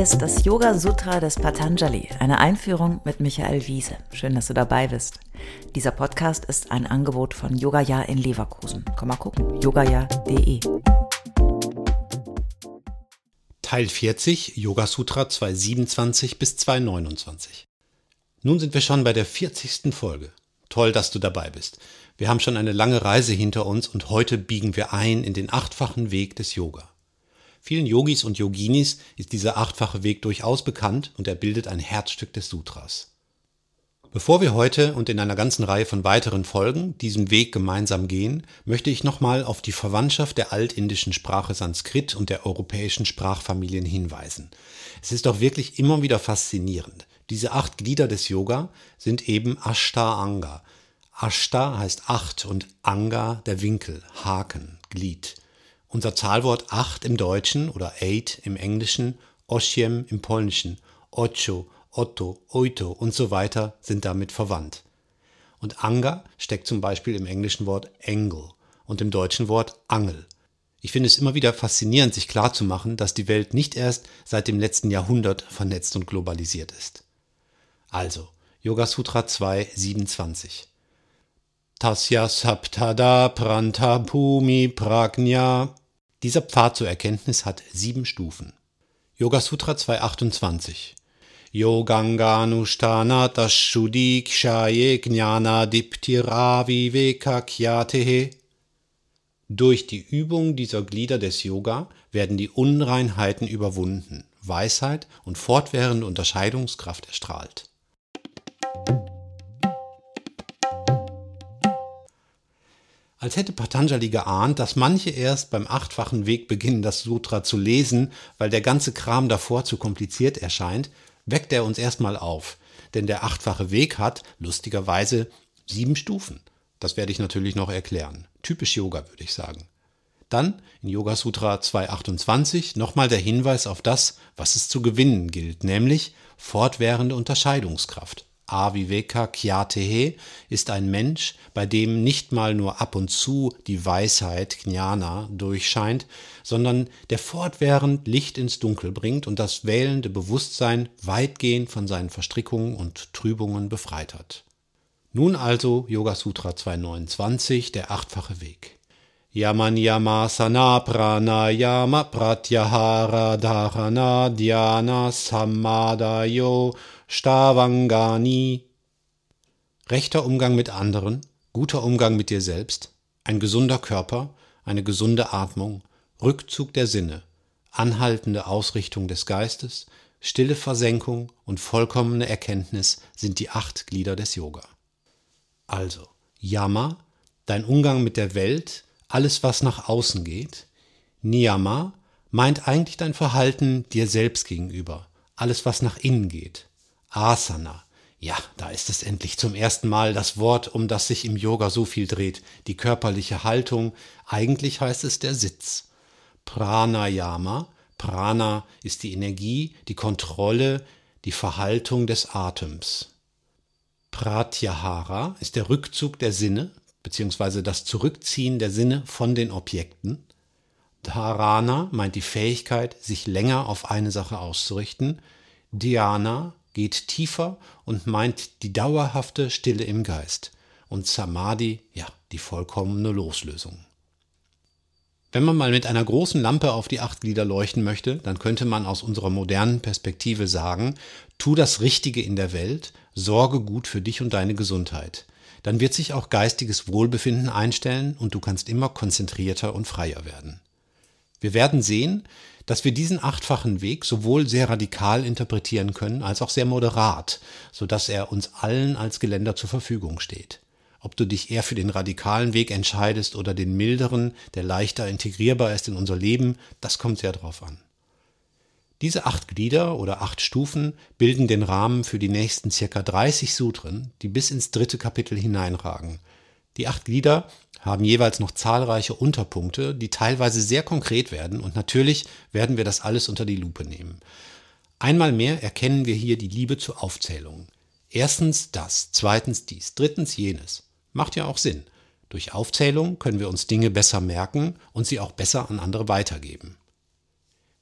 Ist das Yoga Sutra des Patanjali, eine Einführung mit Michael Wiese. Schön, dass du dabei bist. Dieser Podcast ist ein Angebot von Yogaya in Leverkusen. Komm mal gucken, yogaya.de. Teil 40, Yoga Sutra 227 bis 229. Nun sind wir schon bei der 40. Folge. Toll, dass du dabei bist. Wir haben schon eine lange Reise hinter uns und heute biegen wir ein in den achtfachen Weg des Yoga. Vielen Yogis und Yoginis ist dieser achtfache Weg durchaus bekannt und er bildet ein Herzstück des Sutras. Bevor wir heute und in einer ganzen Reihe von weiteren Folgen diesen Weg gemeinsam gehen, möchte ich nochmal auf die Verwandtschaft der altindischen Sprache Sanskrit und der europäischen Sprachfamilien hinweisen. Es ist doch wirklich immer wieder faszinierend. Diese acht Glieder des Yoga sind eben Ashtanga. Ashta heißt acht und Anga der Winkel, Haken, Glied. Unser Zahlwort acht im Deutschen oder eight im Englischen, osiem im Polnischen, ocho, otto, oito und so weiter sind damit verwandt. Und Anga steckt zum Beispiel im englischen Wort Engel und im deutschen Wort Angel. Ich finde es immer wieder faszinierend, sich klarzumachen, dass die Welt nicht erst seit dem letzten Jahrhundert vernetzt und globalisiert ist. Also, Yoga Sutra 2, 27. Tasya Saptada Pranta Bhumi Prajna dieser Pfad zur Erkenntnis hat sieben Stufen. Yoga Sutra 228 Yoganganushtana Tashudik Shaye Gnana Diptira Viveka Kyatehe Durch die Übung dieser Glieder des Yoga werden die Unreinheiten überwunden, Weisheit und fortwährende Unterscheidungskraft erstrahlt. Als hätte Patanjali geahnt, dass manche erst beim achtfachen Weg beginnen, das Sutra zu lesen, weil der ganze Kram davor zu kompliziert erscheint, weckt er uns erstmal auf. Denn der achtfache Weg hat, lustigerweise, sieben Stufen. Das werde ich natürlich noch erklären. Typisch Yoga, würde ich sagen. Dann in Yoga Sutra 228 nochmal der Hinweis auf das, was es zu gewinnen gilt, nämlich fortwährende Unterscheidungskraft. Aviveka Kyatehe ist ein Mensch, bei dem nicht mal nur ab und zu die Weisheit Jnana durchscheint, sondern der fortwährend Licht ins Dunkel bringt und das wählende Bewusstsein weitgehend von seinen Verstrickungen und Trübungen befreit hat. Nun also Yoga Sutra 229, der achtfache Weg. Yamanyamasana Pranayama Pratyahara Dharana Dhyana Samadayo Stavangani. Rechter Umgang mit anderen, guter Umgang mit dir selbst, ein gesunder Körper, eine gesunde Atmung, Rückzug der Sinne, anhaltende Ausrichtung des Geistes, stille Versenkung und vollkommene Erkenntnis sind die acht Glieder des Yoga. Also, Yama, dein Umgang mit der Welt, alles was nach außen geht. Niyama meint eigentlich dein Verhalten dir selbst gegenüber, alles was nach innen geht. Asana. Ja, da ist es endlich zum ersten Mal das Wort, um das sich im Yoga so viel dreht, die körperliche Haltung. Eigentlich heißt es der Sitz. Pranayama. Prana ist die Energie, die Kontrolle, die Verhaltung des Atems. Pratyahara ist der Rückzug der Sinne, beziehungsweise das Zurückziehen der Sinne von den Objekten. Dharana meint die Fähigkeit, sich länger auf eine Sache auszurichten. Dhyana geht tiefer und meint die dauerhafte Stille im Geist. Und Samadhi, ja, die vollkommene Loslösung. Wenn man mal mit einer großen Lampe auf die acht Glieder leuchten möchte, dann könnte man aus unserer modernen Perspektive sagen, tu das Richtige in der Welt, sorge gut für dich und deine Gesundheit. Dann wird sich auch geistiges Wohlbefinden einstellen und du kannst immer konzentrierter und freier werden. Wir werden sehen, dass wir diesen achtfachen Weg sowohl sehr radikal interpretieren können als auch sehr moderat, so dass er uns allen als Geländer zur Verfügung steht. Ob du dich eher für den radikalen Weg entscheidest oder den milderen, der leichter integrierbar ist in unser Leben, das kommt sehr drauf an. Diese acht Glieder oder acht Stufen bilden den Rahmen für die nächsten circa 30 Sutren, die bis ins dritte Kapitel hineinragen. Die acht Glieder haben jeweils noch zahlreiche Unterpunkte, die teilweise sehr konkret werden und natürlich werden wir das alles unter die Lupe nehmen. Einmal mehr erkennen wir hier die Liebe zur Aufzählung. Erstens das, zweitens dies, drittens jenes. Macht ja auch Sinn. Durch Aufzählung können wir uns Dinge besser merken und sie auch besser an andere weitergeben.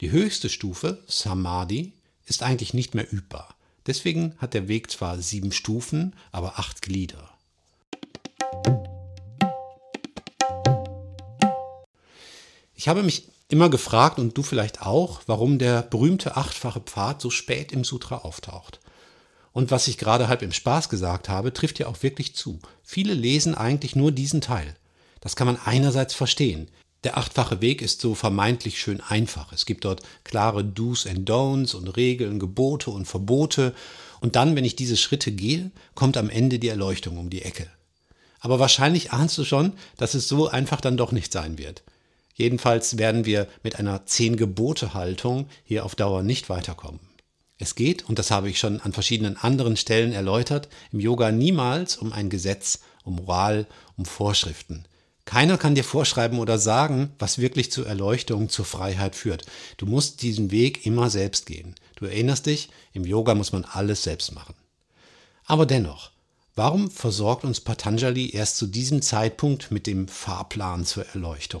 Die höchste Stufe, Samadhi, ist eigentlich nicht mehr übbar. Deswegen hat der Weg zwar sieben Stufen, aber acht Glieder. Ich habe mich immer gefragt und du vielleicht auch, warum der berühmte achtfache Pfad so spät im Sutra auftaucht. Und was ich gerade halb im Spaß gesagt habe, trifft ja auch wirklich zu. Viele lesen eigentlich nur diesen Teil. Das kann man einerseits verstehen. Der achtfache Weg ist so vermeintlich schön einfach. Es gibt dort klare Do's and Don'ts und Regeln, Gebote und Verbote. Und dann, wenn ich diese Schritte gehe, kommt am Ende die Erleuchtung um die Ecke. Aber wahrscheinlich ahnst du schon, dass es so einfach dann doch nicht sein wird. Jedenfalls werden wir mit einer Zehn-Gebote-Haltung hier auf Dauer nicht weiterkommen. Es geht, und das habe ich schon an verschiedenen anderen Stellen erläutert, im Yoga niemals um ein Gesetz, um Moral, um Vorschriften. Keiner kann dir vorschreiben oder sagen, was wirklich zur Erleuchtung, zur Freiheit führt. Du musst diesen Weg immer selbst gehen. Du erinnerst dich, im Yoga muss man alles selbst machen. Aber dennoch, warum versorgt uns Patanjali erst zu diesem Zeitpunkt mit dem Fahrplan zur Erleuchtung?